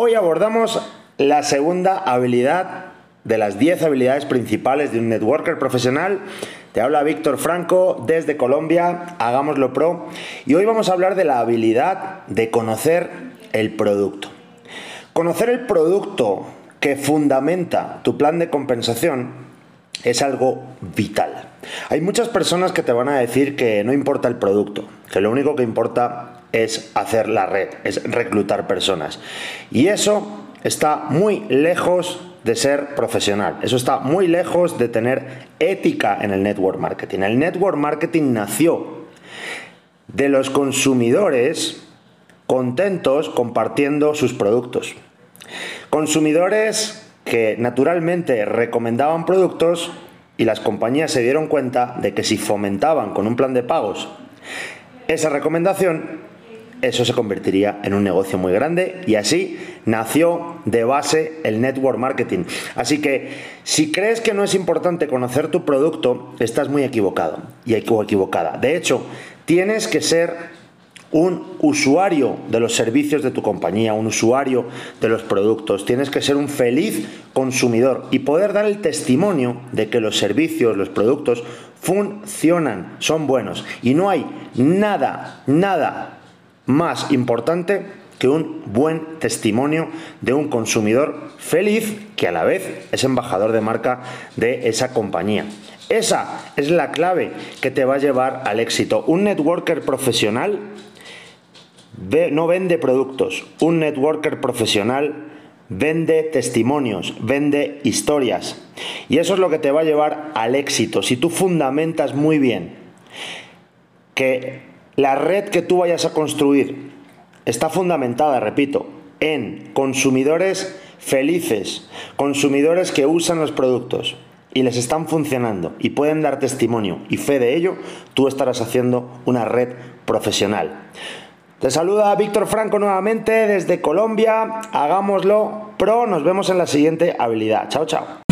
Hoy abordamos la segunda habilidad de las 10 habilidades principales de un networker profesional. Te habla Víctor Franco desde Colombia, hagámoslo pro. Y hoy vamos a hablar de la habilidad de conocer el producto. Conocer el producto que fundamenta tu plan de compensación es algo vital. Hay muchas personas que te van a decir que no importa el producto, que lo único que importa es hacer la red, es reclutar personas. Y eso está muy lejos de ser profesional. Eso está muy lejos de tener ética en el network marketing. El network marketing nació de los consumidores contentos compartiendo sus productos. Consumidores que naturalmente recomendaban productos y las compañías se dieron cuenta de que si fomentaban con un plan de pagos esa recomendación, eso se convertiría en un negocio muy grande y así nació de base el network marketing. Así que si crees que no es importante conocer tu producto, estás muy equivocado y equivocada. De hecho, tienes que ser un usuario de los servicios de tu compañía, un usuario de los productos. Tienes que ser un feliz consumidor y poder dar el testimonio de que los servicios, los productos funcionan, son buenos. Y no hay nada, nada más importante que un buen testimonio de un consumidor feliz que a la vez es embajador de marca de esa compañía. Esa es la clave que te va a llevar al éxito. Un networker profesional no vende productos, un networker profesional vende testimonios, vende historias. Y eso es lo que te va a llevar al éxito. Si tú fundamentas muy bien que la red que tú vayas a construir está fundamentada, repito, en consumidores felices, consumidores que usan los productos y les están funcionando y pueden dar testimonio y fe de ello, tú estarás haciendo una red profesional. Te saluda Víctor Franco nuevamente desde Colombia. Hagámoslo pro. Nos vemos en la siguiente habilidad. Chao, chao.